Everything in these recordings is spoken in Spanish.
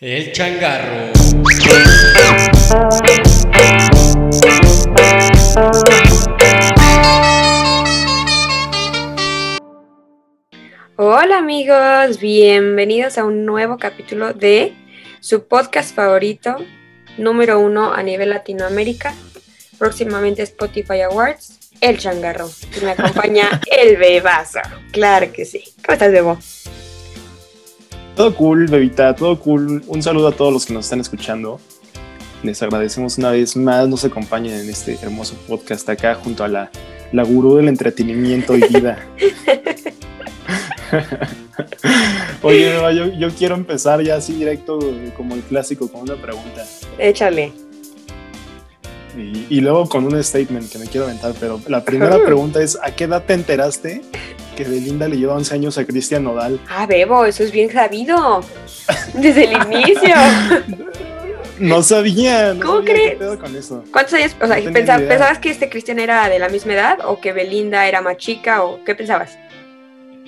El changarro. Hola amigos, bienvenidos a un nuevo capítulo de su podcast favorito, número uno a nivel Latinoamérica, próximamente Spotify Awards, El Changarro. Y me acompaña el bebazo, claro que sí. ¿Cómo estás, Bebo? Todo cool, bebita, todo cool. Un saludo a todos los que nos están escuchando. Les agradecemos una vez más, nos acompañen en este hermoso podcast acá junto a la, la gurú del entretenimiento y vida. Oye, yo, yo quiero empezar ya así directo, como el clásico, con una pregunta. Échale. Y, y luego con un statement que me quiero aventar, pero la primera pregunta es, ¿a qué edad te enteraste que Belinda le lleva 11 años a Cristian Nodal? Ah, Bebo, eso es bien sabido. Desde el inicio. No sabía. No ¿Cómo sabía crees? qué pedo con eso. ¿Cuántos años? O sea, No idea. ¿pensabas que este Cristian era de la misma edad o que Belinda era más chica o qué pensabas?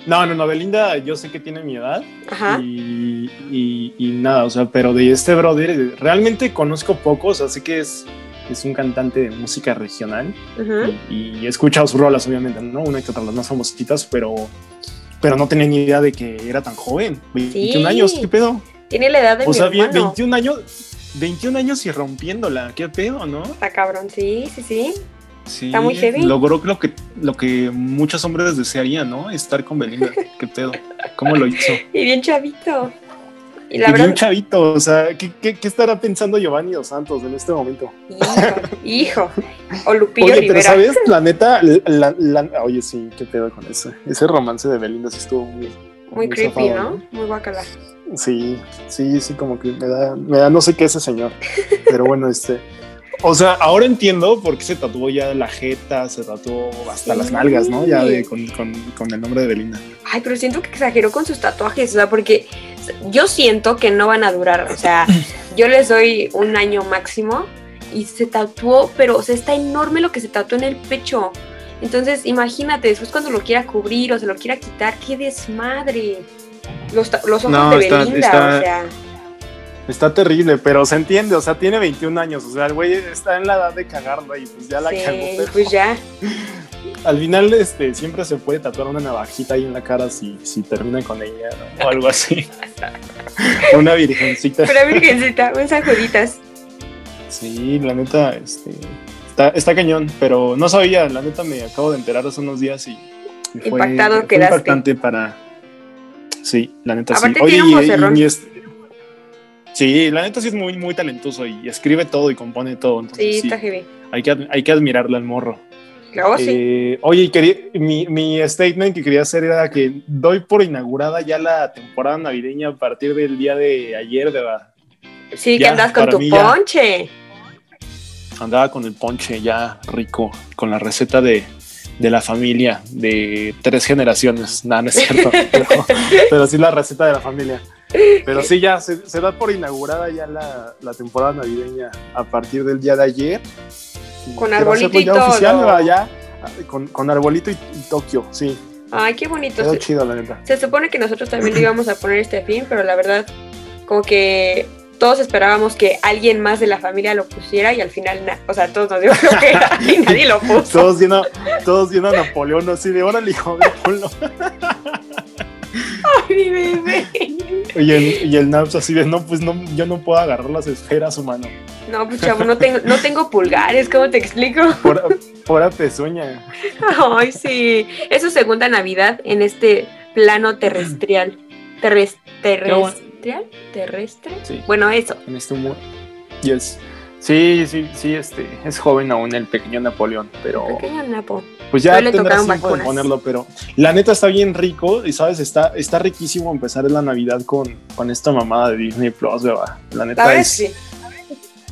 No, no, no, Belinda, yo sé que tiene mi edad. Ajá. Y, y- y nada, o sea, pero de este brother realmente conozco poco, o sea, sé que es, es un cantante de música regional y, y he escuchado sus rolas, obviamente, ¿no? Una que otra, las más famositas, pero, pero no tenía ni idea de que era tan joven. 21 Sí. años, ¿qué pedo? Tiene la edad de O mi sea, hermano. 21 años, 21 años y rompiéndola, ¿qué pedo, no? Está cabrón, sí, sí, sí. Sí, Está muy heavy. Logró lo que, lo que muchos hombres desearían, ¿no? Estar con Belinda, ¿qué pedo? ¿Cómo lo hizo? Y bien chavito. Y la verdad, chavito, o sea, ¿qué, qué, qué estará pensando Giovanni Dos Santos en este momento? hijo, hijo. O Lupillo Oye, Rivera. pero ¿sabes? La neta, la- la- oye, sí, qué pedo con eso. Ese romance de Belinda sí estuvo muy... Muy creepy, zafado, ¿no? Muy guacala. Sí, sí, sí, como que me da, me da no sé qué ese señor. Pero bueno, este... O sea, ahora entiendo por qué se tatuó ya la jeta, se tatuó hasta Sí. las nalgas, ¿no? Ya de, con, con, con el nombre de Belinda. Ay, pero siento que exageró con sus tatuajes, o sea, porque yo siento que no van a durar, o sea, yo les doy un año máximo y se tatuó, pero o sea, está enorme lo que se tatuó en el pecho. Entonces, imagínate, después cuando lo quiera cubrir o se lo quiera quitar, qué desmadre. Los, los ojos No, de está- Belinda, está- o sea, Está terrible, pero se entiende, o sea, tiene 21 años, o sea, el güey está en la edad de cagarla y pues ya la sí, cagó. pero pues ya. Al final, este, siempre se puede tatuar una navajita ahí en la cara si, si termina con ella ¿no? o algo así. una virgencita. Pero virgencita, un sajuditas. Sí, la neta, este, está, está cañón, pero no sabía, la neta me acabo de enterar hace unos días y, y fue, Impactado fue quedaste. impactante para... Sí, la neta Aparte sí. un y- vocerrón. y es- Sí, la neta sí es muy, muy talentoso y escribe todo y compone todo. Entonces, Sí, sí, está heavy. hay, que, hay que admirarle al morro. Luego sí. Eh, oye, quería, mi, mi statement que quería hacer era que doy por inaugurada ya la temporada navideña a partir del día de ayer, ¿verdad? Sí, que ya, andas con tu ponche. Andaba con el ponche ya rico, con la receta de, de la familia de tres generaciones. Nada, no es cierto, pero, pero sí la receta de la familia. Pero sí, ya se, se da por inaugurada ya la, la temporada navideña a partir del día de ayer. Con quiero arbolito y todo. oficial, ya, con, con arbolito y, y Tokio, sí. Ay, qué bonito. Quedó Se, chido, la neta. se supone que nosotros también le íbamos a poner este fin, pero la verdad, como que todos esperábamos que alguien más de la familia lo pusiera y al final, na- o sea, todos nos dio flojera y nadie lo puso. Todos viendo, todos viendo a Napoleón así de órale, hijo de ponlo. Ay, mi bebé. Y el, y el Naps así de no, pues no, yo no puedo agarrar las esferas, humano. No, pues chavo, no tengo, no tengo pulgares, ¿cómo te explico? Pura, pura pezuña. Ay, sí. Es su segunda Navidad en este plano terrestrial. Terres-. ¿Terrestrial? ¿Terrestre? Sí. Bueno, eso. En este humor. Yes. Sí, sí, sí, este, es joven aún el pequeño Napoleón, pero Pequeño Napo. pues ya le tendrás tiempo de ponerlo, pero la neta está bien rico y sabes, está, está riquísimo empezar la Navidad con, con esta mamada de Disney Plus, ¿verdad? La neta verdad es, sí.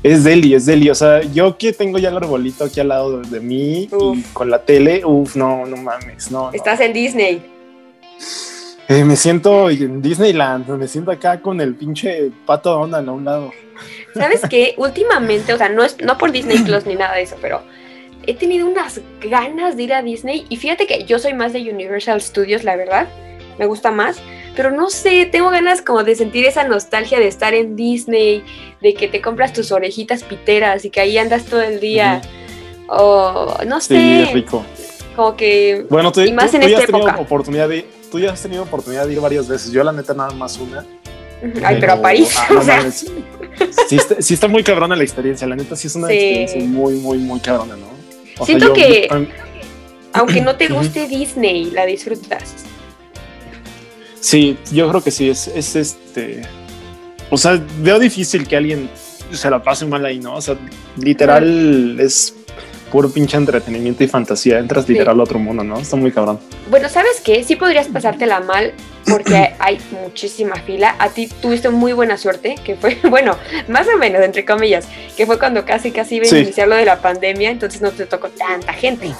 es deli, es deli, o sea, yo que tengo ya el arbolito aquí al lado de, mí y con la tele, uff, no, no mames, no. no. Estás en Disney. Eh, me siento en Disneyland, me siento acá con el pinche pato Donald a un lado. ¿Sabes qué? Últimamente, o sea, no es no por Disney Plus ni nada de eso, pero he tenido unas ganas de ir a Disney y fíjate que yo soy más de Universal Studios, la verdad, me gusta más, pero no sé, tengo ganas como de sentir esa nostalgia de estar en Disney, de que te compras tus orejitas piteras y que ahí andas todo el día. O no sé. Sí, rico. Como que. Bueno, tú, y más tú- en tú esta has época. oportunidad de, tú ya has tenido oportunidad de ir varias veces. Yo la neta nada más una. Ay, pero a París. ah, o sea, sí, está, sí está muy cabrona la experiencia. La neta sí es una Sí. experiencia muy, muy, muy cabrona, ¿no? O Siento yo- que- yo- aunque no te guste Disney, la disfrutas. Sí, yo creo que sí, es, es este. O sea, veo difícil que alguien se la pase mal ahí, ¿no? O sea, literal es puro pinche entretenimiento y fantasía. Entras Sí. literal a otro mundo, ¿no? Está muy cabrón. Bueno, ¿sabes qué? Sí podrías pasártela mal porque hay muchísima fila. A ti tuviste muy buena suerte, que fue, bueno, más o menos, entre comillas, que fue cuando casi, casi iba a Sí. iniciar lo de la pandemia, entonces no te tocó tanta gente.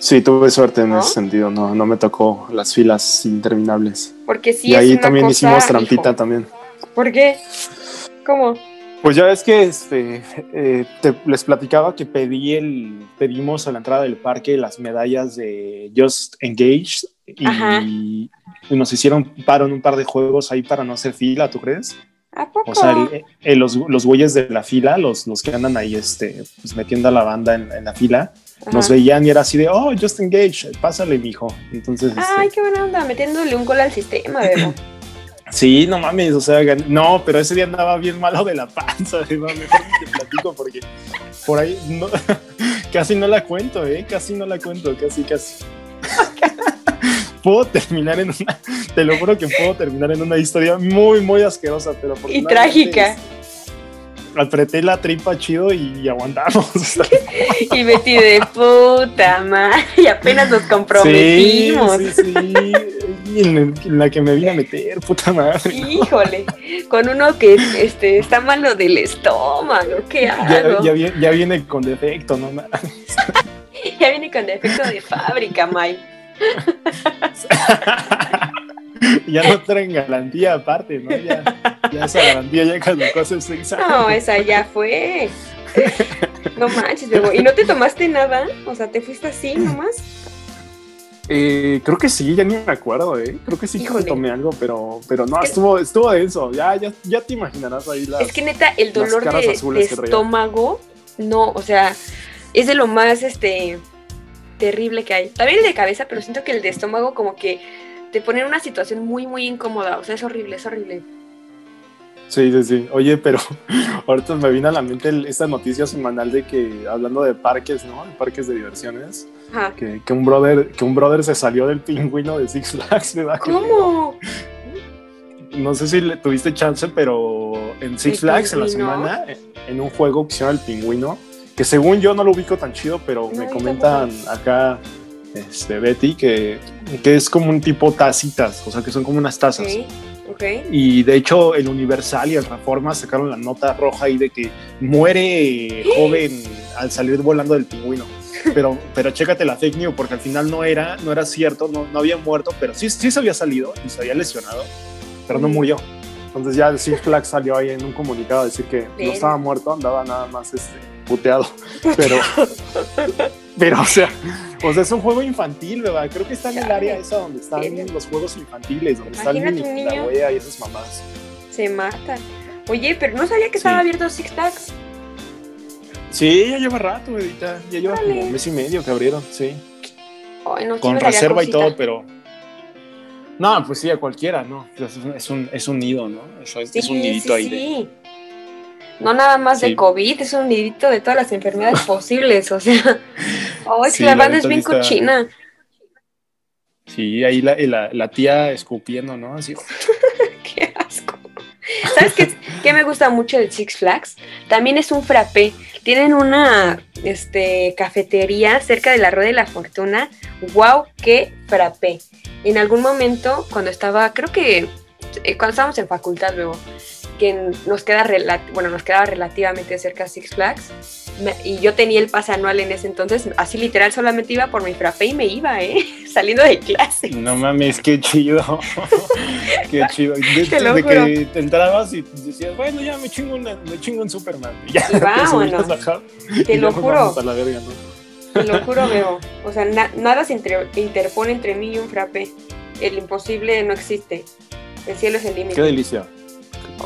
Sí, tuve suerte en ¿No? ese sentido. No, no me tocó las filas interminables. Porque sí y es ahí una también cosa, hicimos trampita hijo. también. ¿Por qué? ¿Cómo? Pues ya ves que este, eh, te- les platicaba que pedí el, pedimos a la entrada del parque las medallas de Just Engaged y, nos hicieron paro en un par de juegos ahí para no hacer fila, ¿tú crees? ¿A poco? O sea, el- el- los, los güeyes de la fila, los, los que andan ahí este, pues, metiendo a la banda en, en la fila, nos veían y era así de, oh, Just Engaged, pásale, mijo. Entonces, este, Ay, qué buena onda, metiéndole un gol al sistema, Bebo. Sí, no mames, o sea, no, pero ese día andaba bien malo de la panza, ¿no? mejor te platico porque por ahí no- casi no la cuento, ¿eh? Casi no la cuento, casi, casi. puedo terminar en una, te lo juro que puedo terminar en una historia muy, muy asquerosa, pero Y afortunadamente, trágica. Apreté la tripa chido y aguantamos. Y Betty de puta madre, y apenas nos comprometimos. Sí, sí, sí. En, la que me vine a meter, puta madre. Híjole, con uno que este, está malo del estómago, ¿qué hago? ya, viene, ya viene con defecto, ¿no? Ya viene con defecto de fábrica, May. ya no traen garantía aparte, ¿no? Ya, ya esa garantía ya caducó hace seis años. No, esa ya fue. No manches, Bebo. ¿Y no te tomaste nada? O sea, ¿te fuiste así nomás? Eh, creo que sí, ya ni me acuerdo, ¿eh? Creo que sí que Híjole. tomé algo, pero, pero no, Es que- estuvo, estuvo denso. Ya, ya, ya te imaginarás ahí las... Es que neta, el dolor de, estómago, no, o sea, es de lo más este terrible que hay. También el de cabeza, pero siento que el de estómago como que te pone en una situación muy, muy incómoda. O sea, es horrible, es horrible. Sí, sí, sí. Oye, pero ahorita me vino a la mente el- esta noticia semanal de que, hablando de parques, ¿no? De parques de diversiones, Ajá. que, que un brother, que un brother se salió del pingüino de Six Flags, ¿verdad? ¿Cómo? No sé si le tuviste chance, pero en Six ¿El Flags en la semana, en un juego que se llama El Pingüino, que según yo no lo ubico tan chido, pero No, me comentan acá este, Betty que, que es como un tipo tacitas, o sea que son como unas tazas. Ok, ok. Y de hecho el Universal y el Reforma sacaron la nota roja ahí de que muere joven al salir volando del pingüino. Pero, pero chécate la fake news, porque al final no era, no era cierto, no, no había muerto, pero sí, sí se había salido y se había lesionado, pero no Mm. murió. Entonces ya el Six Flags salió ahí en un comunicado a decir que no estaba muerto, andaba nada más este, puteado. Pero, pero o sea, o sea, es un juego infantil, ¿verdad? Creo que está en el área esa donde están los juegos infantiles, donde está el Imagínate mini un niño. la wea y esas mamás. Se mata. Oye, pero no sabía que estaba abierto Six Flags. Sí, ya lleva rato, Edita. Ya lleva como un mes y medio que abrieron, sí. Ay, no, Con reserva y todo, pero. No, pues sí, a cualquiera, ¿no? Es un, es un, nido, ¿no? Eso es, es un nidito sí, ahí de. No nada más Sí. de COVID, es un nidito de todas las enfermedades posibles, o sea. Oh, es Sí, que la la banda es bien está- cochina. Sí, ahí la, la, la tía escupiendo, ¿no? Así. Qué asco. ¿Sabes qué, qué me gusta mucho de Six Flags? También es un frappé. Tienen una este, cafetería cerca de la Rueda de la Fortuna. ¡Wow! ¡Qué frappé! En algún momento, cuando estaba, creo que eh, cuando estábamos en facultad luego, que nos, queda bueno, nos quedaba relativamente cerca Six Flags, me- y yo tenía el pase anual en ese entonces, así literal solamente iba por mi frappé y me iba, ¿eh? Saliendo de clase. No mames, qué chido. qué chido. De, Te lo de juro. que te entrabas y decías, bueno, ya me chingo, una, me chingo un Superman. Y ya Y te vámonos. Hub, Te y lo juro. la verga, ¿no? Te lo juro, veo. O sea, na- nada se entre- interpone entre mí y un frappé. el imposible no existe. El cielo es el límite. Qué delicia.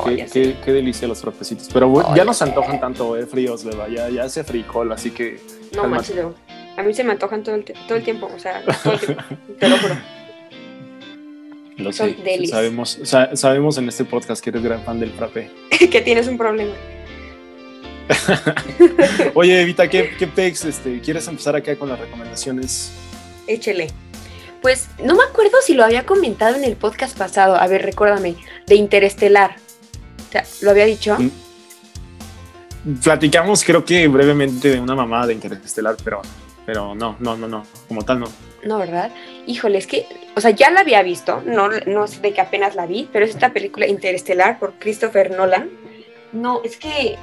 Oh, qué, ya qué- qué delicia los frapecitos. Pero bueno, Oh, ya no se antojan tanto, eh, fríos, Beba. Ya, ya hace frijol, así que. No manches. A mí se me antojan todo el, todo el tiempo, o sea, todo el tiempo, te lo juro. Lo Son sé. delis. Sabemos, sa- sabemos en este podcast que eres gran fan del frappé. que tienes un problema. Oye, Evita, ¿qué, qué pex? Este, ¿Quieres empezar acá con las recomendaciones? Échele. Pues no me acuerdo si lo había comentado en el podcast pasado. A ver, recuérdame. De Interestelar. ¿Lo había dicho? Mm. Platicamos, creo que brevemente, de una mamada de Interestelar, pero, pero no, no, no, no. Como tal, no. No, ¿verdad? Híjole, es que, o sea, ya la había visto. No, no sé de que apenas la vi, pero es esta película Interestelar por Christopher Nolan. No, es que.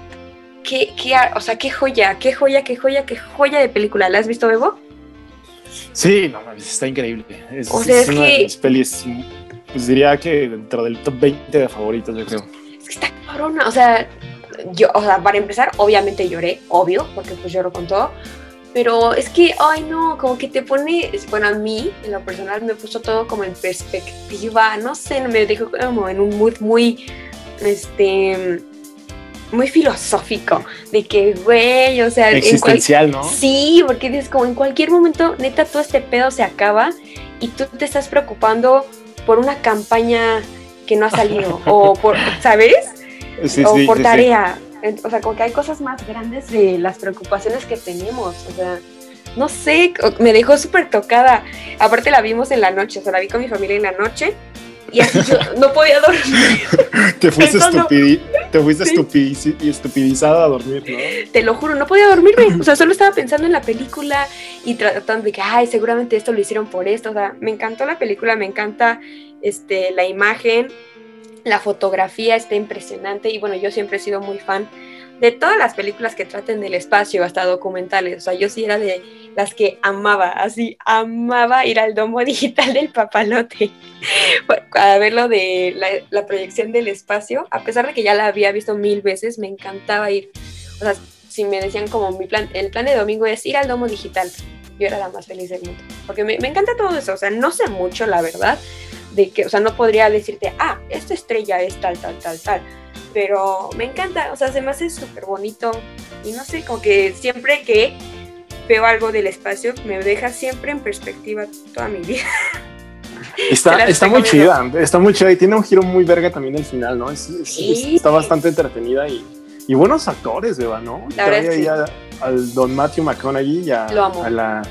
Qué, qué, o sea, qué joya, qué joya, qué joya, qué joya de película. ¿La has visto, Bebo? Sí, no mames, está increíble. Es, O sea, es es una que- de mis pelis, pues diría que dentro del top 20 de favoritos, yo creo. Está cabrona, o sea, yo, o sea, para empezar, obviamente lloré, obvio, porque pues lloro con todo, pero es que, ay no, como que te pone, bueno, a mí, en lo personal, me puso todo como en perspectiva, no sé, me dejó como en un mood muy, este, muy filosófico, de que, güey, o sea, cual- Existencial, ¿no? Sí, porque dices como en cualquier momento, neta, todo este pedo se acaba y tú te estás preocupando por una campaña que no ha salido o por, ¿sabes? Sí, o sí, por sí, tarea. O sea, como que hay cosas más grandes de las preocupaciones que tenemos. O sea, no sé, me dejó súper tocada. Aparte la vimos en la noche, o sea, la vi con mi familia en la noche y así yo no podía dormir. Te fuiste, estupidi- te fuiste Sí. estupidizada a dormir, ¿no? Te lo juro, no podía dormirme. O sea, solo estaba pensando en la película y tratando de que, ay, seguramente esto lo hicieron por esto. O sea, me encantó la película, me encanta este, la imagen, la fotografía está impresionante. Y bueno, yo siempre he sido muy fan de todas las películas que traten del espacio, hasta documentales. O sea, yo sí era de las que amaba, así, amaba ir al domo digital del papalote a ver lo de la, la proyección del espacio. A pesar de que ya la había visto mil veces, me encantaba ir. O sea, si me decían como mi plan, el plan de domingo es ir al domo digital, yo era la más feliz del mundo. Porque me, me encanta todo eso. O sea, no sé mucho, la verdad, de que, o sea, no podría decirte, ah, esta estrella es tal, tal, tal, tal. Pero me encanta, o sea, se me hace súper bonito. Y no sé, como que siempre que veo algo del espacio, me deja siempre en perspectiva toda mi vida. Está, está muy chida, está muy chida y tiene un giro muy verga también al final, ¿no? Es- es- Sí. Está bastante entretenida y, y buenos actores, Beba, ¿no? La verdad Trae ahí a- al don Matthew McConaughey y a, Lo amo. a la,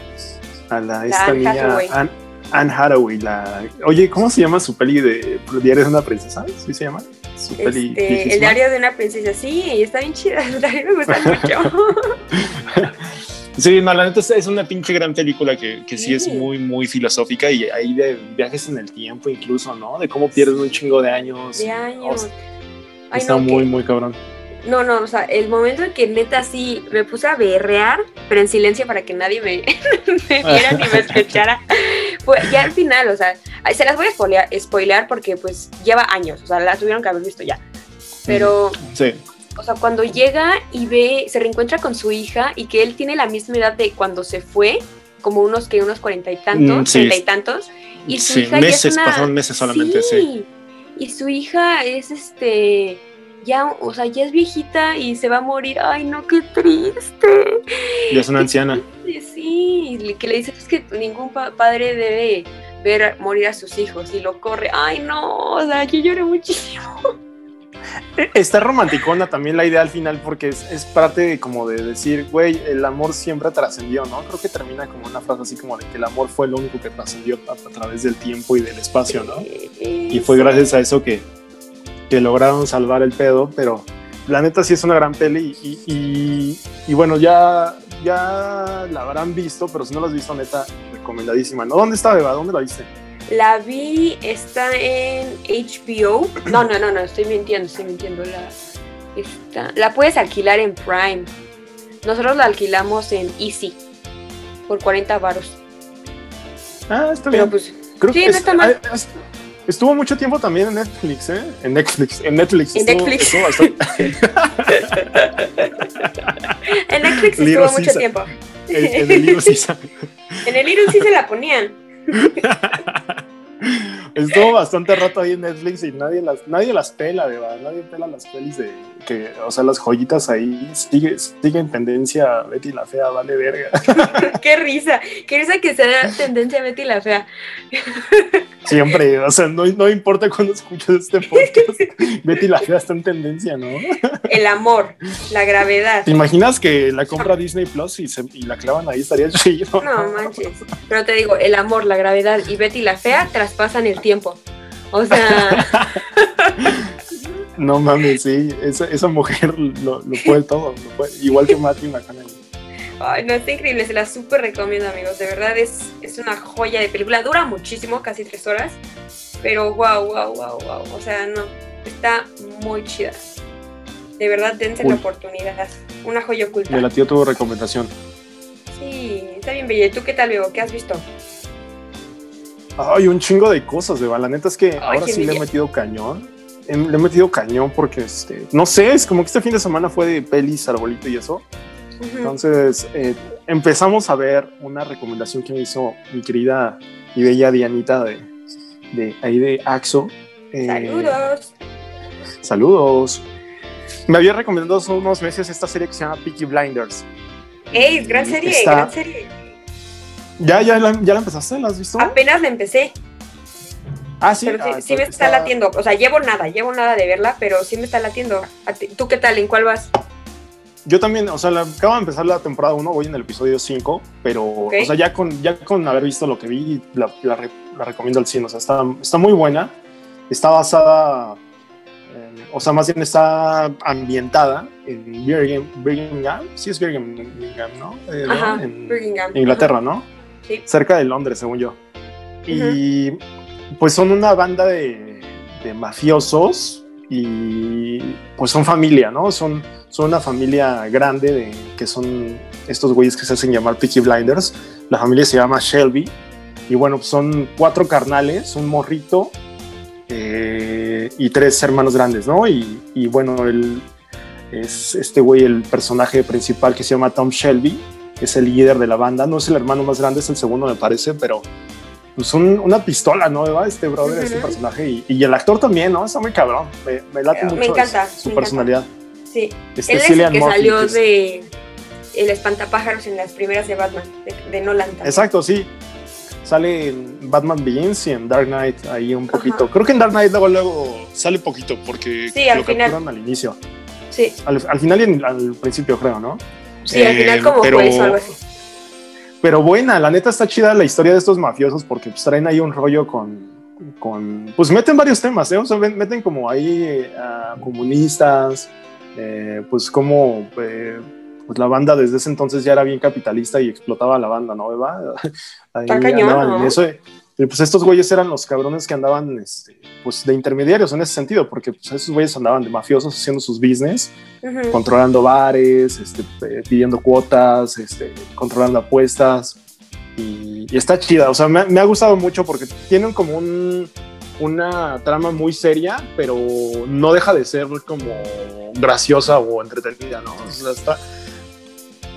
a la, esta niña. Anne, Anne Hathaway. La, oye, ¿cómo se llama su peli de Diario de una princesa? ¿Sí se llama? Su peli Este, el viejísima. diario de una princesa, sí, está bien chida, a mí me gusta mucho. Sí, no, la neta es- una pinche gran película que, que sí. es muy, muy filosófica y hay de viajes en el tiempo incluso, ¿no? De cómo pierden un chingo de años. de años. O- Ay, está no, muy, que- muy cabrón. No, no, o sea, el momento en que neta sí me puse a berrear, pero en silencio para que nadie me, me viera ni me escuchara, fue ya al final, o sea, se las voy a spoilear, spoilear porque pues lleva años, o sea, la tuvieron que haber visto ya. Pero, Sí. o sea, cuando llega y ve, se reencuentra con su hija y que él tiene la misma edad de cuando se fue, como unos que unos cuarenta y tantos, Mm, sí. treinta y tantos, y su Sí, hija es meses, una- pasaron meses solamente, sí. Y su hija es este ya, o sea, ya es viejita y se va a morir. Ay, no, qué triste. Ya es una anciana. Sí, que le dices es que ningún pa- padre debe ver morir a sus hijos y lo corre. Ay, no, o sea, yo lloré muchísimo. Eh, Está romanticona también la idea al final porque es, es parte de como de decir, güey, el amor siempre trascendió, ¿no? Creo que termina como una frase así como de que el amor fue lo único que trascendió a, a través del tiempo y del espacio, ¿no? Y fue gracias a eso que, que lograron salvar el pedo, pero la neta sí es una gran peli y, y- y bueno, ya, ya la habrán visto, pero si no la has visto, neta, recomendadísima, ¿no? ¿Dónde está, Beba? ¿Dónde la viste? La vi, está en HBO. No, no, no, no, estoy mintiendo, estoy mintiendo. La, está, la puedes alquilar en Prime. Nosotros la alquilamos en Easy por 40 varos. Ah, está Pero bien. pues, Creo sí, que no es- está mal. Estuvo mucho tiempo también en Netflix, ¿eh? En Netflix, en Netflix. En estuvo- Netflix. estuvo bastante- en Netflix Little estuvo mucho tiempo. en, en el libro sí sa- En el Little sí se la ponían. Estuvo bastante rato ahí en Netflix y nadie las, nadie las pela, ¿verdad? Nadie pela las pelis de que, o sea, las joyitas ahí sigue, sigue en tendencia Betty la Fea, vale verga. qué risa, qué risa que sea tendencia Betty la Fea. Siempre, o sea, no, no importa cuando escuches este podcast, Betty la Fea está en tendencia, ¿no? El amor, la gravedad. ¿Te imaginas que la compra Disney Plus y, se, y la clavan ahí? Estaría chido. No manches. Pero te digo, el amor, la gravedad y Betty la Fea traspasan el tiempo. O sea. no mames, sí, esa, esa mujer lo, lo puede todo, lo puede, igual que Matthew McConaughey. Ay, no, está increíble, se la súper recomiendo, amigos. De verdad es, es una joya de película. Dura muchísimo, casi tres horas. Pero wow, wow, wow, wow. O sea, no, está muy chida. De verdad, dense Uy. la oportunidad. Una joya oculta. Me latió tu recomendación. Sí, está bien bella. ¿Y tú qué tal, Bebo? ¿Qué has visto? Ay, un chingo de cosas, de La neta es que ahora sí le he metido cañón. Em, Le he metido cañón porque, este, no sé, es como que este fin de semana fue de pelis, arbolito y eso. Entonces, eh, empezamos a ver una recomendación que me hizo mi querida y bella Dianita de, de ahí de Axo. Eh, Saludos. Saludos. Me había recomendado hace unos meses esta serie que se llama Peaky Blinders. ¡Ey, gran serie, Está- gran serie! ¿Ya, ya, la, ¿Ya la empezaste? ¿La has visto? Apenas la empecé, Ah, sí. pero sí, Ah, sí me está latiendo. O sea, llevo nada, llevo nada de verla, pero sí me está latiendo. ¿A ti- ¿Tú qué tal? ¿En cuál vas? Yo también, o sea, la- acabo de empezar la temporada 1, voy en el episodio 5, pero, o sea, ya con, ya con haber visto lo que vi, la, la re- la recomiendo al 100, o sea, está, está muy buena, está basada, en- o sea, más bien está ambientada en Birmingham, Birmingham, sí es Birmingham, ¿no? Eh, ¿no? Ajá, En Birmingham. Inglaterra, ¿no? Sí. Cerca de Londres, según yo. Y pues son una banda de, de mafiosos y pues son familia, ¿no? Son, son una familia grande de, que son estos güeyes que se hacen llamar Peaky Blinders. La familia se llama Shelby. Y bueno, pues son cuatro carnales, un morrito eh, y tres hermanos grandes, ¿no? Y, y bueno, el, es este güey el personaje principal que se llama Tom Shelby, es el líder de la banda. No es el hermano más grande, es el segundo, me parece, pero pues un- una pistola, ¿no? ¿Va? Este brother, este personaje. Y, y el actor también, ¿no? Está muy cabrón. Me, me late Me mucho encanta, su me personalidad. Sí. Este Él es el Cillian que Murphy, salió que es- de El Espantapájaros en las primeras de Batman, de, de Nolan. también. Exacto, sí. Sale en Batman Begins y en Dark Knight ahí un Ajá. poquito. Creo que en Dark Knight luego, luego sale poquito porque Sí, al lo final. capturan al inicio. Sí, Al, al final y en- al principio, creo, ¿no? Sí, al Eh, final como pero- juez o algo así. Pero buena, la neta está chida la historia de estos mafiosos porque pues, traen ahí un rollo con, con pues meten varios temas, ¿eh? O sea, meten como ahí eh, a comunistas, eh, pues como eh, pues la banda desde ese entonces ya era bien capitalista y explotaba a la banda, ¿no? ¿Eva? Ahí Está cañón, ¿no? eso. Y pues estos güeyes eran los cabrones que andaban este, pues de intermediarios en ese sentido, porque pues, esos güeyes andaban de mafiosos haciendo sus business controlando bares, este, pidiendo cuotas, este, controlando apuestas. Y, y está chida, o sea, me, me ha gustado mucho porque tienen como un, una trama muy seria, pero no deja de ser como graciosa o entretenida, ¿no? O sea, está,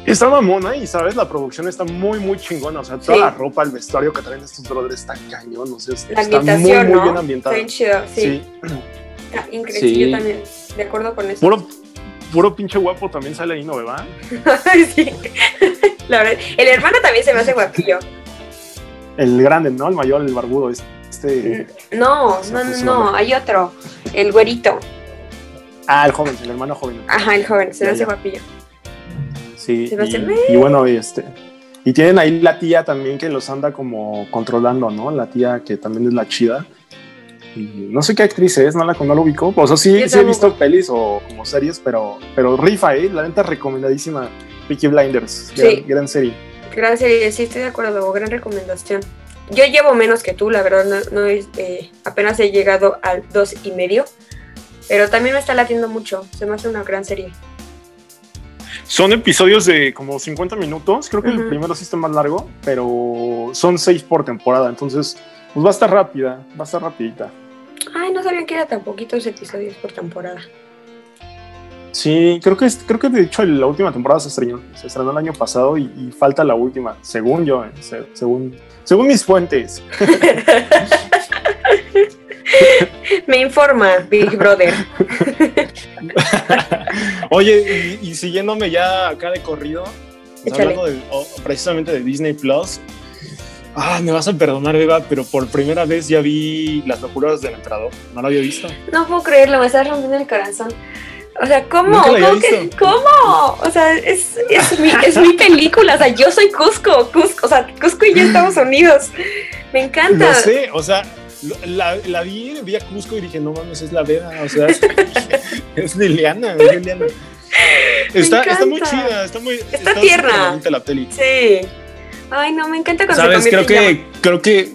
está mamona y, ¿sabes? La producción está muy, muy chingona. O sea, toda Sí. la ropa, el vestuario que traen estos brothers está cañón, o sea, La está muy, muy ¿no? bien ambientada. Está bien chido, sí. Sí. Está increíble, Sí. yo también, de acuerdo con eso. Puro, puro pinche guapo también sale ahí, ¿no, verdad? sí. La verdad, el hermano también se me hace guapillo. El grande, ¿no? El mayor, el barbudo, este... No, Se no, no, no, nombre. hay otro, el güerito. Ah, el joven, el hermano joven. Ajá, el joven, se me hace guapillo. Sí, y, y bueno, este... Y tienen ahí la tía también que los anda como controlando, ¿no? La tía que también es la chida. Y no sé qué actriz es, no la no lo ubico. O sea, sí, sí he visto pelis o como series, pero, pero rifa, ¿eh? La neta recomendadísima. Peaky Blinders, gran, Sí. gran serie. Gran serie, sí, estoy de acuerdo, gran recomendación. Yo llevo menos que tú, la verdad, no, no es- eh, apenas he llegado al dos y medio, pero también me está latiendo mucho, se me hace una gran serie. Son episodios de como 50 minutos. Creo que el primero sí está más largo, pero son seis por temporada. Entonces, pues va a estar rápida, va a estar rapidita. Ay, no sabían que era tan poquitos episodios por temporada. Sí, creo que, es- creo que de hecho la última temporada se estrenó, se estrenó el año pasado y, y falta la última, según yo, eh, se- según, según mis fuentes. Me informa, Big Brother. Oye, y, siguiéndome ya acá de corrido, hablando precisamente de Disney Plus. Ah, me vas a perdonar, Eva, pero por primera vez ya vi Las locuras del emperador. No lo había visto. No puedo creerlo, me estás rompiendo el corazón. O sea, ¿cómo? ¿Cómo, que, ¿Cómo? O sea, es, es, mi, es mi película. O sea, yo soy Cusco, Cusco. O sea, Cusco y yo Estados Unidos. Me encanta. No sé, o sea, la, la, vi, vi a Cusco y dije, no mames, es la Veda, o sea, es, Liliana, es Liliana. Está, está, muy chida, está muy está, tierna. La peli. Sí. Ay, no, me encanta cuando ¿Sabes? creo que, creo que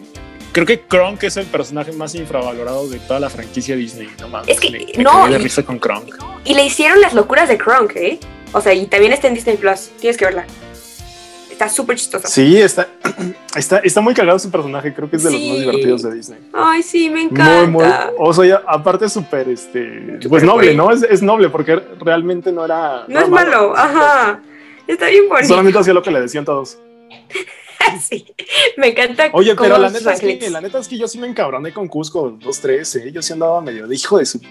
creo que Kronk es el personaje más infravalorado de toda la franquicia Disney. No mames. Es que no. de risa con Kronk. Y le hicieron las locuras de Kronk, ¿eh? O sea, y también está en Disney Plus. Tienes que verla. Está súper chistosa. Sí, está, está, está muy cagado su personaje. Creo que es de los más divertidos de Disney. Ay, sí, me encanta. Muy, muy. O sea, aparte es súper, este. pues noble, ¿no? Es, es, noble porque realmente no era. No, es malo, ajá. Está bien bonito. Solamente hacía lo que le decían todos. sí, me encanta. Oye, pero la neta, es que, la neta es que yo sí me encabroné con Cusco, dos, tres, ¿eh? Yo sí andaba medio de hijo de su.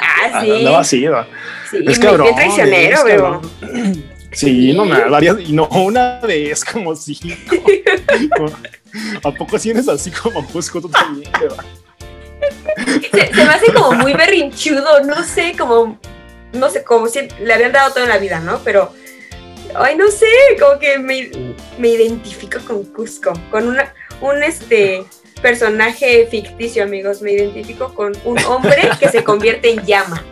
Ah, sí. Andaba así, ¿va? Sí, es cabrón. Bien traicionero, bro. Sí, no, nada, varias, y no una vez, como cinco. ¿A poco si eres así como Cusco tú también, Se, se, me hace como muy berrinchudo, no sé, como, no sé, como si le habían dado todo en la vida, ¿no? Pero, ay, no sé, como que me, me identifico con Cusco, con una, un este personaje ficticio, amigos, me identifico con un hombre que se convierte en llama.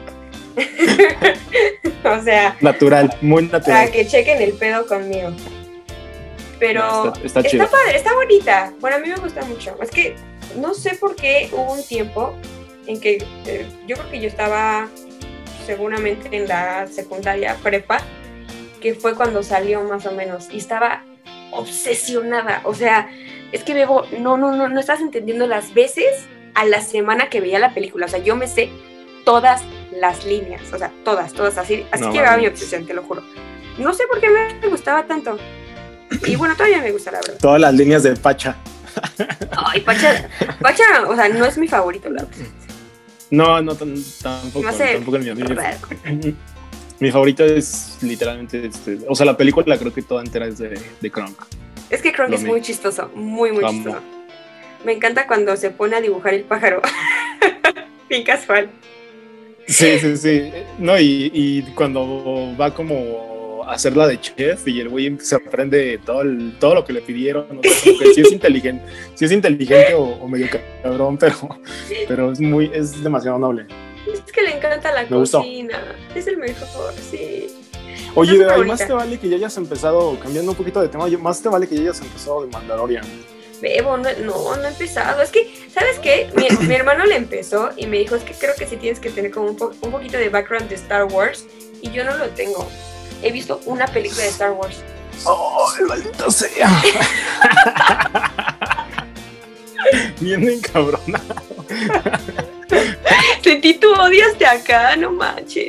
o sea. Natural, muy natural. Para que chequen el pedo conmigo. Pero está, padre, está bonita. Bueno, a mí me gusta mucho. Es que no sé por qué hubo un tiempo en que eh, yo creo que yo estaba seguramente en la secundaria prepa, que fue cuando salió más o menos, y estaba obsesionada. O sea, es que Bebo, no, no, no, no estás entendiendo las veces a la semana que veía la película. O sea, yo me sé todas las líneas, o sea, todas, todas, así, así que mi obsesión, te lo juro. No sé por qué me gustaba tanto. Y bueno, todavía me gusta, la verdad. Todas las líneas de Pacha. Ay, Pacha, Pacha, o sea, no es mi favorito, la verdad. No, no, tampoco, no sé, tampoco es mi Mi favorito es literalmente, este, o sea, la película creo que toda entera es de, de Kronk. Es que Kronk es muy chistoso, muy, muy chistoso. Me encanta cuando se pone a dibujar el pájaro. Bien casual. Sí, sí, sí. No, y, cuando va como a hacer la de chef y el güey se aprende todo, todo lo que le pidieron. O sea, sí es inteligente, sí es inteligente o, medio cabrón, pero, pero es muy, es demasiado noble. Es que le encanta la cocina. Es el mejor, sí. Oye, además te vale que ya hayas empezado, cambiando un poquito de tema, más te vale que ya hayas empezado de Mandalorian. Bebo, no, no, no he empezado. Es que, ¿sabes qué? Mi, hermano le empezó y me dijo, es que creo que sí tienes que tener como un, un poquito de background de Star Wars. Y yo no lo tengo. He visto una película de Star Wars. ¡Oh, maldita sea! Bien encabronado. Sentí tu odio hasta acá, no manches.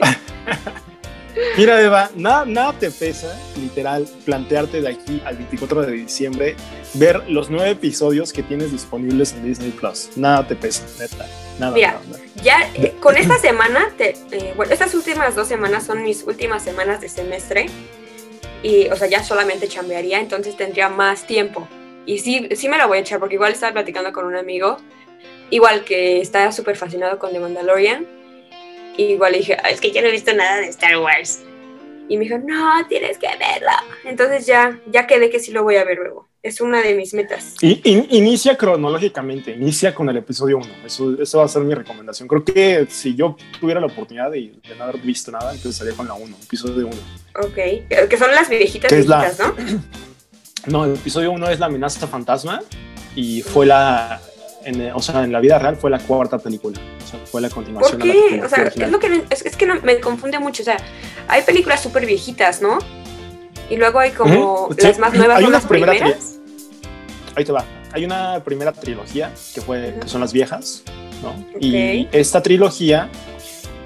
Mira, Eva, nada, nada te pesa, literal, plantearte de aquí al 24 de diciembre, ver los nueve episodios que tienes disponibles en Disney Plus. Nada te pesa, neta. Nada. Mira, ya eh, con esta semana, te, eh, bueno, estas últimas dos semanas son mis últimas semanas de semestre. Y, o sea, ya solamente chambearía, entonces tendría más tiempo. Y sí, sí me la voy a echar, porque igual estaba platicando con un amigo, igual que está súper fascinado con The Mandalorian y igual dije, es que yo no he visto nada de Star Wars. Y me dijo, no, tienes que verla. Entonces ya, ya quedé que sí lo voy a ver luego. Es una de mis metas. Y, inicia cronológicamente, inicia con el episodio 1. Eso, eso va a ser mi recomendación. Creo que si yo tuviera la oportunidad de, no haber visto nada, empezaría con la 1, episodio 1. Ok, que son las viejitas viejitas, ¿no? No, el episodio 1 es la amenaza fantasma y fue la, o sea, en la vida real fue la cuarta película. O sea, fue la continuación. ¿Por qué? o sea, es lo que es, que no, me confunde mucho. O sea, hay películas súper viejitas, ¿no? Y luego hay como las más nuevas. Hay las primeras. Ahí te va. Hay una primera trilogía que fue que son las viejas, ¿no? Y esta trilogía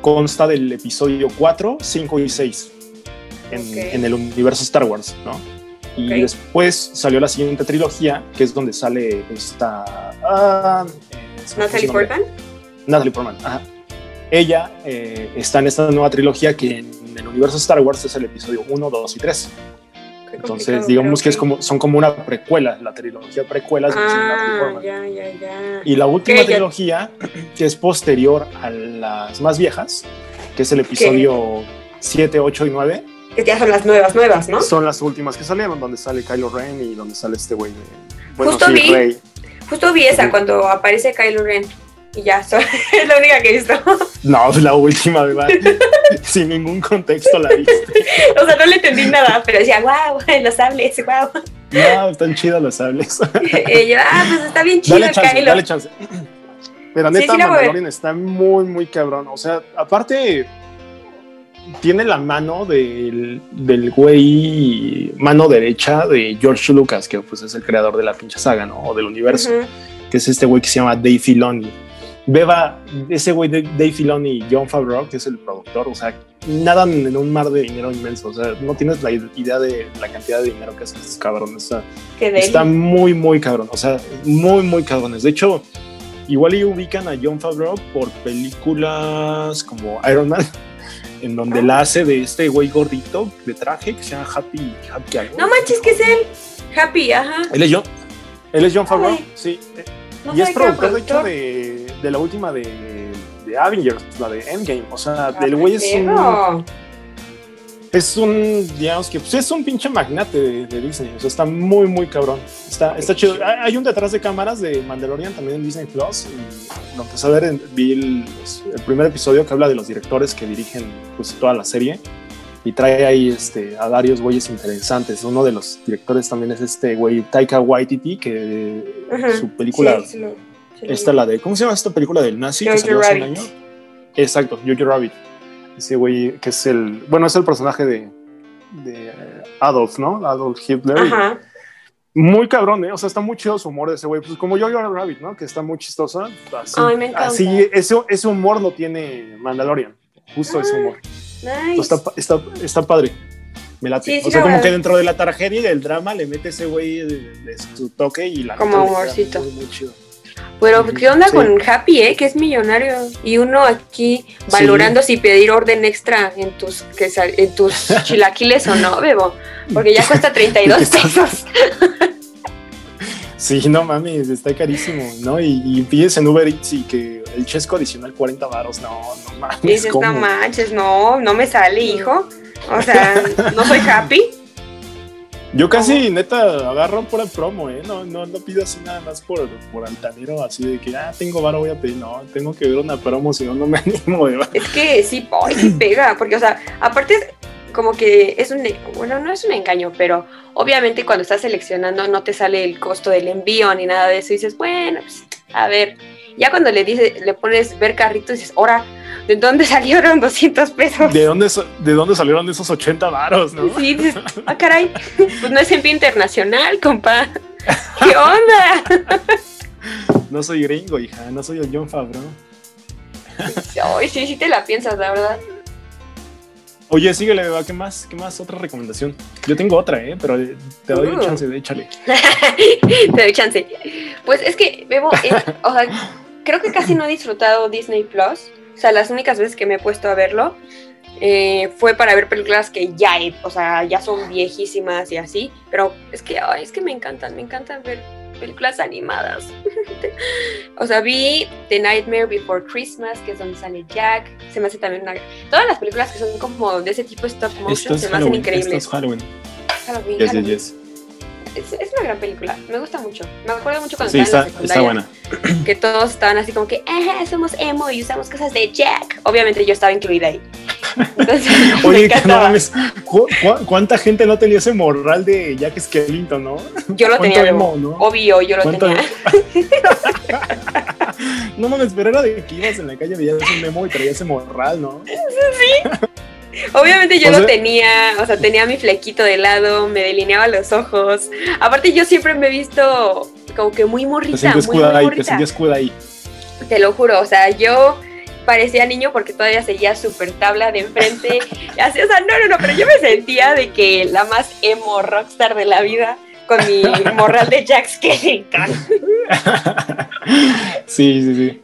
consta del episodio 4, 5 y 6 en, en el universo Star Wars, ¿no? Y después salió la siguiente trilogía, que es donde sale esta... Uh, ¿Natalie Portman? Natalie Portman, ajá. Ella eh, está en esta nueva trilogía que en el universo Star Wars es el episodio 1, 2 y 3. Entonces, digamos que es como, son como una precuela, la trilogía precuela. Ah, ya, ya, ya. Y la última trilogía, que es posterior a las más viejas, que es el episodio 7, 8 y 9. Que ya son las nuevas, nuevas, ¿no? Son las últimas que salieron, donde sale Kylo Ren y donde sale este güey bueno, justo, vi, justo vi esa cuando aparece Kylo Ren. Y ya, es la única que he visto. No, es la última, ¿verdad? Sin ningún contexto la viste. o sea, no le entendí nada, pero decía, wow, los sables, wow. No, están chidos los sables. y yo, ah, pues está bien chido, dale chance, Kylo. Dale chance. Pero neta, sí, Mandalorian está muy, muy cabrón. O sea, aparte, tiene la mano del, del güey, mano derecha de George Lucas, que pues es el creador de la pinche saga, ¿no? O del universo, que es este güey que se llama Dave Filoni. Beba, ese güey de Dave Filoni y John Favreau, que es el productor, o sea, nadan en un mar de dinero inmenso. O sea, no tienes la idea de la cantidad de dinero que hacen estos cabrones. Está, está muy, muy cabrón. O sea, muy, muy cabrones. De hecho, igual y ubican a John Favreau por películas como Iron Man, en donde la hace de este güey gordito de traje que se llama Happy, Happy No manches, que es él. Happy, ajá. Él es John. Él es John Favreau, sí. y es productor, de hecho, de de la última de, de, Avengers, la de Endgame. O sea, ah, el güey es un. Es un, digamos que, pues es un pinche magnate de, Disney. O sea, está muy, muy cabrón. Está, está chido. Hay un detrás de cámaras de Mandalorian también en Disney Plus. Y lo empecé a ver, en, vi el, el, primer episodio que habla de los directores que dirigen pues, toda la serie. Y trae ahí este, a varios güeyes interesantes. Uno de los directores también es este güey Taika Waititi, que su película. Esta la de, ¿cómo se llama esta película del nazi que salió hace un año? Exacto, Jojo Rabbit. Ese güey que es el, bueno, es el personaje de, de Adolf, ¿no? Adolf Hitler. Ajá. Muy cabrón, ¿eh? O sea, está muy chido su humor de ese güey. Pues como Jojo Rabbit, ¿no? Que está muy chistosa. Así, Ay, me encanta. Así, ese, ese humor lo tiene Mandalorian. Justo ese humor. Nice. Está, está, está padre. Me late. o sea, como que dentro de la tragedia y del drama le mete ese güey de, su toque y la Como humorcito. Muy, muy chido. Pero, ¿qué onda con Happy, eh? Que es millonario. Y uno aquí valorando si pedir orden extra en tus, que, en tus chilaquiles o no, Bebo. Porque ya cuesta 32 pesos. Sí, no mames, está carísimo, ¿no? Y, y pides en Uber Eats y que el chesco adicional 40 baros, no, no mames. Dices, no manches, no, no me sale, hijo. O sea, no soy happy. Yo casi neta agarro por el promo, ¿eh? No, no, no pido así nada más por, por altanero, así de que, ah, tengo varo, voy a pedir. No, tengo que ver una promo, si no, no me animo. ¿verdad? Es que sí, sí pega, porque, o sea, aparte, como que es un, bueno, no es un engaño, pero obviamente cuando estás seleccionando no te sale el costo del envío ni nada de eso. Y dices, bueno, pues, a ver. Ya cuando le dices, le pones ver carrito, dices, ahora ¿de dónde salieron 200 pesos? ¿De dónde, de dónde salieron esos 80 varos, no? Sí, ah, caray, pues no es envío internacional, compa. ¿Qué onda? No soy gringo, hija, no soy el John Favreau. Ay, sí, sí te la piensas, la verdad. Oye, síguele, Beba, ¿qué más? ¿Qué más? Otra recomendación. Yo tengo otra, ¿eh? Pero te doy uh. chance, de échale. te doy chance. Pues es que, Bebo, o sea, creo que casi no he disfrutado Disney Plus. O sea, las únicas veces que me he puesto a verlo eh, fue para ver películas que ya, o sea, ya son viejísimas y así. Pero es que, ay, es que me encantan, me encantan ver películas animadas. o sea, vi The Nightmare Before Christmas, que es donde sale Jack. Se me hace también una... Todas las películas que son como de ese tipo de stop motion se me hacen increíbles. Esto es Halloween. Halloween. Yes, Halloween. Yes, yes es, una gran película. Me gusta mucho. Me acuerdo mucho cuando sí, estaba está, en la secundaria. Está buena. Que todos estaban así como que, somos emo y usamos cosas de Jack. Obviamente yo estaba incluida ahí. Entonces, Oye, no mames. ¿Cuánta gente no tenía ese morral de Jack Skellington, no? Yo lo tenía. Emo, ¿no? Obvio, yo lo tenía. no mames, pero era de que ibas en la calle, veías un emo y traías ese morral, ¿no? Sí. Obviamente yo lo tenía, o sea, tenía mi flequito de lado, me delineaba los ojos. Aparte yo siempre me he visto como que muy morrita, te muy, ahí, Te escuda ahí. Te lo juro, o sea, yo parecía niño porque todavía seguía súper tabla de enfrente. así, o sea, no, no, no, pero yo me sentía de que la más emo rockstar de la vida con mi morral de Jack Skellington. sí, sí, sí.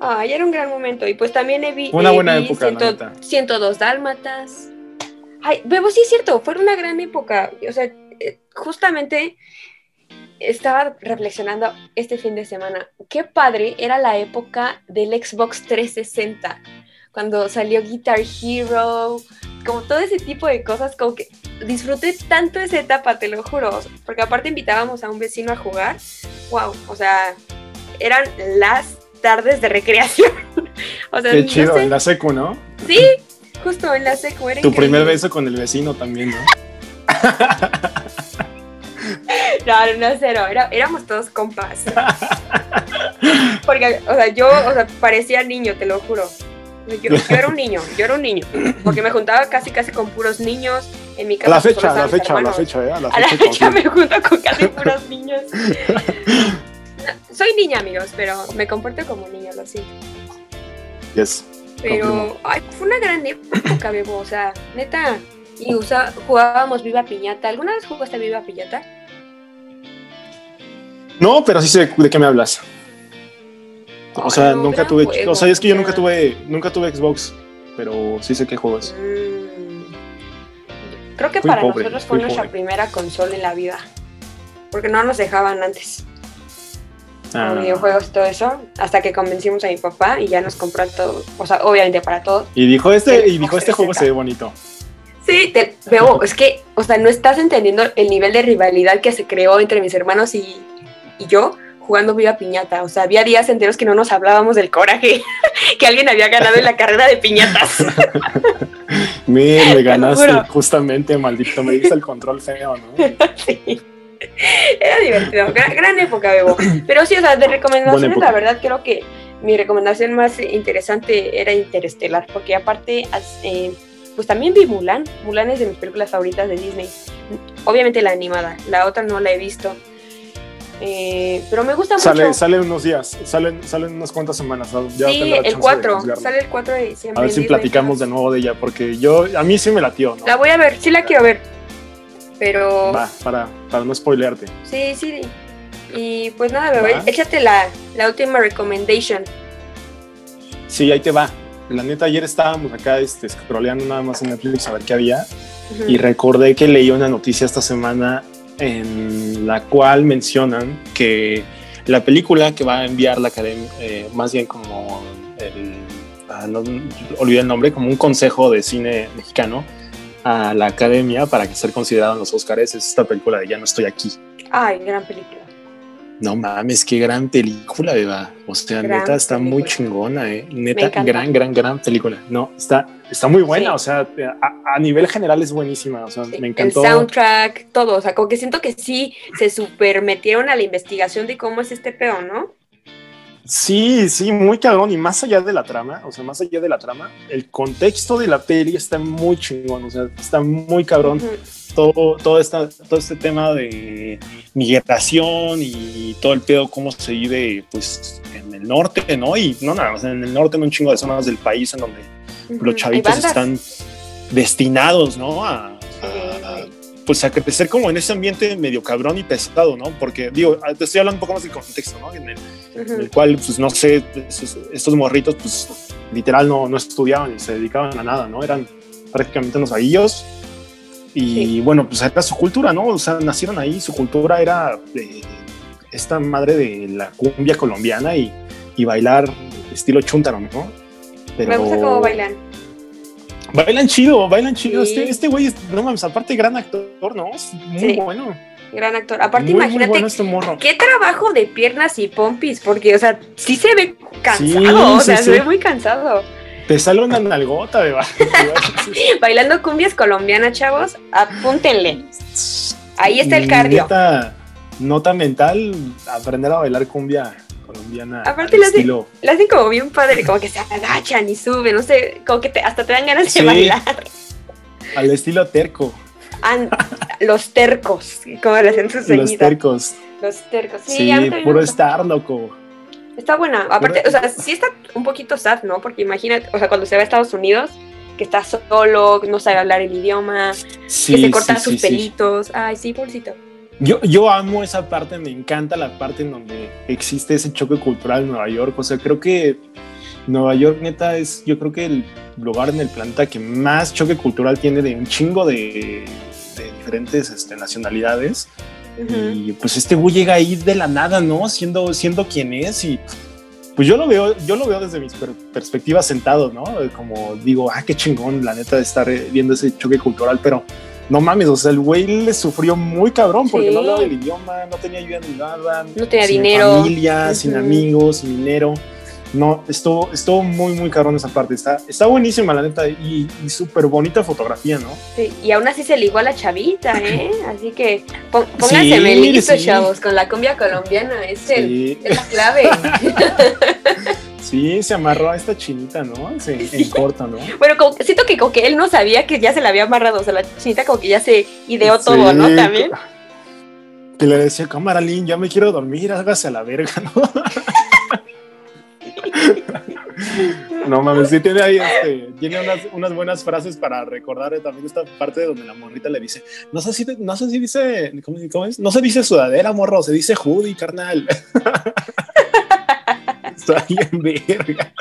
Ay, era un gran momento. Y pues también he vi, Una buena vi época, la ciento- neta. 102 dálmatas. Ay, Bebo, sí es cierto, fue una gran época. O sea, eh, justamente estaba reflexionando este fin de semana. Qué padre era la época del Xbox 360. Cuando salió Guitar Hero, como todo ese tipo de cosas, como que disfruté tanto esa etapa, te lo juro. Porque aparte invitábamos a un vecino a jugar. Wow, o sea, eran las tardes de recreación. o sea, Qué no chido, sé. en la secu, ¿no? Sí, justo en la secu. era Tu increíble. primer beso con el vecino también, ¿no? No, no, cero. Era, éramos todos compas. Porque, o sea, yo, o sea, parecía niño, te lo juro. Yo, yo era un niño, yo era un niño. Porque me juntaba casi, casi con puros niños. En mi A casa. la fecha, a la estaban mis fecha, a la fecha, ¿eh? A la A la fecha. fecha me junto con casi puros niños. Soy niña, amigos, pero me comporto como niño, lo siento. Yes. Pero ay, fue una gran época, Bebo. O sea, neta. Y usa, jugábamos Viva Piñata. ¿Alguna vez jugaste Viva Piñata? No, pero sí sé de qué me hablas. O sea, no, nunca tuve. juego, o sea, es que yo nunca tuve, nunca tuve Xbox, pero sí sé qué juegos. Mm. Creo que Fui para pobre, nosotros fue nuestra pobre. primera consola en la vida. Porque no nos dejaban antes Ah, videojuegos y todo eso. Hasta que convencimos a mi papá y ya nos compró todo. O sea, obviamente para todo. y dijo este, y dijo este juego 360. se ve bonito. Sí, te veo. Es que, o sea, no estás entendiendo el nivel de rivalidad que se creó entre mis hermanos y, y yo jugando Viva Piñata. O sea, había días enteros que no nos hablábamos del coraje que alguien había ganado en la carrera de piñatas. Me, me ganaste justamente, maldito. Me diste el control feo, ¿no? Sí. Era divertido, gran, gran época, Bebo. Pero sí, o sea, de recomendaciones, la verdad creo que mi recomendación más interesante era Interestelar, porque aparte, eh, pues también vi Mulan. Mulan es de mis películas favoritas de Disney. Obviamente la animada, la otra no la he visto. Eh, pero me gusta Sale, mucho. sale unos días, salen, salen unas cuantas semanas. ¿no? Ya sí, el chance de 4, juzgarlo. sale el 4 de diciembre. A ver si Disney platicamos de nuevo de ella, porque yo, a mí sí me latió, ¿no? La voy a ver, sí la quiero ver. Pero Va, para, para no spoilearte. Sí, sí. Y pues nada, bebé, Va. échate la, la última recommendation. Sí, ahí te va. La neta, ayer estábamos acá este, scrolleando nada más en Netflix a ver qué había. Y recordé que leí una noticia esta semana en la cual mencionan que la película que va a enviar la academia, eh, más bien como el, ah, no, olvidé el nombre, como un consejo de cine mexicano a la academia para que ser considerado en los Oscars es esta película de Ya no estoy aquí. Ay, gran película. No mames, qué gran película, beba. O sea, Gran neta, está muy chingona, eh. Neta, gran, gran, gran película. No, está, está muy buena. Sí. O sea, a, a nivel general es buenísima. O sea, Sí, me El encantó. soundtrack, todo. O sea, como que siento que sí se super metieron a la investigación de cómo es este peón, ¿no? Sí, sí, muy cabrón. Y más allá de la trama, o sea, más allá de la trama, el contexto de la peli está muy chingón. O sea, está muy cabrón. Todo, todo, esta, todo este tema de migración y todo el pedo, cómo se vive pues en el norte, ¿no? Y no nada más en el norte, en un chingo de zonas del país en donde los chavitos están destinados, ¿no? A. pues a crecer como en ese ambiente medio cabrón y pesado, ¿no? Porque digo, te estoy hablando un poco más del contexto, ¿no? En el, en Ujú. el cual, pues no sé, esos- estos morritos, pues literal no, no estudiaban y se dedicaban a nada, ¿no? Eran prácticamente unos vaguillos. Y Sí. bueno, pues era su cultura, ¿no? O sea, nacieron ahí, su cultura era eh, esta madre de la cumbia colombiana y, y bailar estilo chuntaro, ¿no? Pero Me gusta cómo bailan. Bailan chido, bailan chido. Sí. Este, este güey, es- no mames, aparte gran actor, ¿no? Es muy Sí. bueno. Gran actor. Aparte, muy, muy imagínate bueno este morro. qué trabajo de piernas y pompis, porque, o sea, sí se ve cansado, Sí, o sea, se ve muy cansado. Te sale una nalgota, de Bailando cumbias colombianas, chavos, apúntenle. Ahí está el cardio. Neta, nota mental, aprender a bailar cumbia colombiana. Aparte lo hacen como bien padre, como que se agachan y suben, no sé, como que te- hasta te dan ganas de bailar. Al estilo terco. Los tercos, como le hacen sus Los tercos. Los tercos. Sí, Sí, puro estar, loco. Está buena. Aparte, Puro- o sea, sí está un poquito sad, ¿no? Porque imagínate, o sea, cuando se va a Estados Unidos, que está solo, no sabe hablar el idioma, Sí, que se corta sí, sus pelitos. Ay, sí, pobrecito. Yo, yo amo esa parte, me encanta la parte en donde existe ese choque cultural en Nueva York. O sea, creo que Nueva York, neta, es yo creo que el lugar en el planeta que más choque cultural tiene de un chingo de, de diferentes este, nacionalidades. Y pues este güey llega ahí de la nada, ¿no? Siendo, siendo quien es y pues yo lo veo, yo lo veo desde mis perspectivas sentado, ¿no? Como digo, ah, qué chingón, la neta, de estar eh, viendo ese choque cultural, pero no mames, o sea, el güey le sufrió muy cabrón porque no hablaba el idioma, no tenía ayuda ni nada, no tenía sin dinero, familia, sin amigos, sin dinero no, estuvo, estuvo muy, muy cabrón esa parte. Está, está buenísima, la neta, y, súper bonita fotografía, ¿no? Sí, y aún así se ligó a la chavita, ¿eh? Así que pónganse sí, chavos, con la cumbia colombiana, es, el, es la clave. Sí, se amarró a esta chinita, ¿no? Se, en corto, ¿no? Bueno, como, siento que como que él no sabía que ya se la había amarrado, o sea, la chinita como que ya se ideó todo, ¿no? También. Que le decía, cámara, Lin, ya me quiero dormir, hágase a la verga, ¿no? No mames, sí tiene ahí este, tiene unas, unas, buenas frases para recordar también esta parte donde la morrita le dice, no sé si, no sé si dice, ¿cómo, es? No se dice sudadera, morro, se dice hoodie, carnal. Está bien verga.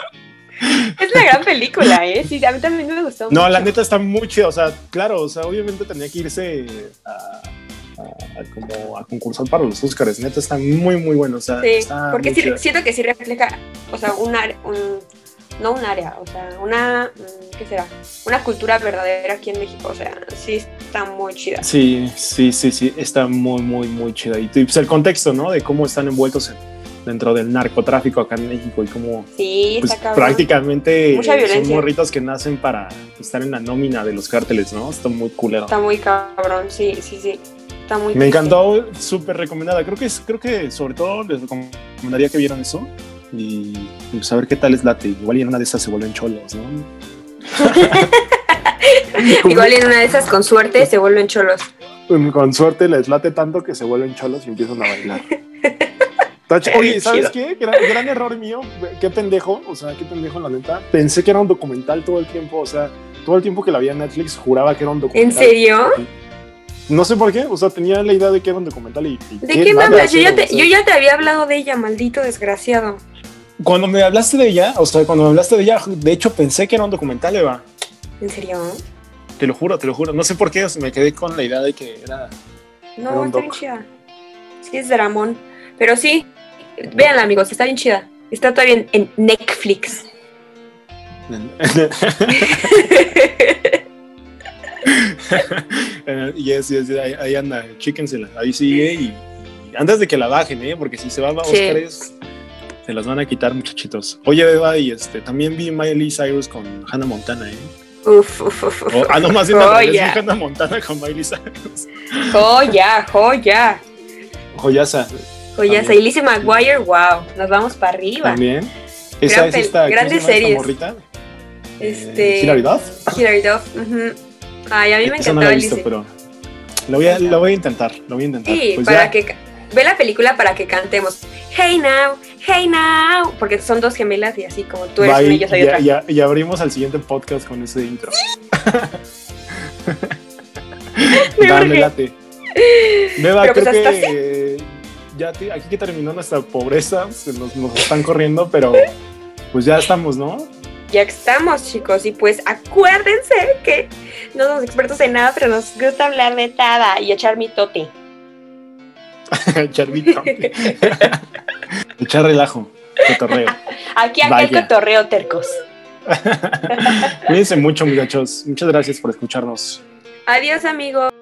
Es una gran película, ¿eh? Sí, a mí también me gustó. No, la neta está muy chida. O sea, claro, o sea, obviamente tenía que irse a, como a concursar para los Oscars. Neta, está muy, muy bueno. O sea, sí, porque siento que sí refleja, o sea, un, un, no un área, o sea, una, mm, ¿qué será? Una cultura verdadera aquí en México. O sea, sí está muy chida. Sí, sí, sí, sí, está muy, muy, muy chida. Y pues el contexto, ¿no? De cómo están envueltos dentro del narcotráfico acá en México y cómo sí, pues, prácticamente son morritos que nacen para estar en la nómina de los cárteles, ¿no? Está muy culero. Está muy cabrón, sí, sí, sí. Me encantó, súper recomendada. Creo que, creo que sobre todo les recomendaría que vieran eso y, pues a ver qué tal es late. Igual y en una de esas se vuelven cholos, ¿no? Igual en una de esas con suerte se vuelven cholos. Con suerte les late tanto que se vuelven cholos y empiezan a bailar. Oye, ¿sabes qué? Gran, error mío. Qué pendejo. O sea, qué pendejo, la neta. Pensé que era un documental todo el tiempo. O sea, todo el tiempo que la vi en Netflix juraba que era un documental. ¿En serio? No sé por qué, o sea, tenía la idea de que era un documental y... ¿De qué, me hablas? Yo ya, te, yo ya te había hablado de ella, maldito desgraciado. Cuando me hablaste de ella, o sea, cuando me hablaste de ella, de hecho pensé que era un documental, Eva. ¿En serio? Te lo juro, te lo juro. No sé por qué, me quedé con la idea de que era... No, está bien chida. Sí, es Dramón. Pero sí, véanla, amigos, está bien chida. Está todavía en Netflix. yes, yes, ahí, ahí anda, chíquensela, ahí sigue y, antes de que la bajen, ¿eh? porque si se va a Oscars, se las van a quitar, muchachitos. Oye, Beba, y este, también vi Miley Cyrus con Hannah Montana, ¿eh? Uf, uf, uf. ah, no, más bien Hannah Montana con Miley Cyrus. Joya, joya. Joyaza. Joyaza. Y Lizzie McGuire, wow, nos vamos para arriba. También. Esa es esta, grandes series. morrita? Este, Hilary Duff. Hilary Duff. Ay, a mí me no la he visto, pero lo voy, a, lo voy a intentar, lo voy a intentar. Sí, pues para que ve la película para que cantemos Hey now, hey now, porque son dos gemelas y así como tú eres una y yo soy otra. Ya, y abrimos al siguiente podcast con ese intro. Dale, late. Beba, creo pues que ya aquí que terminó nuestra pobreza, se nos, nos están corriendo, pero pues ya estamos, ¿no? ya estamos, chicos. Y pues acuérdense que no somos expertos en nada, pero nos gusta hablar de nada y echar mi tote. echar mi tote. echar relajo, cotorreo. Aquí, aquí el cotorreo, tercos. Cuídense mucho, muchachos. Muchas gracias por escucharnos. Adiós, amigos.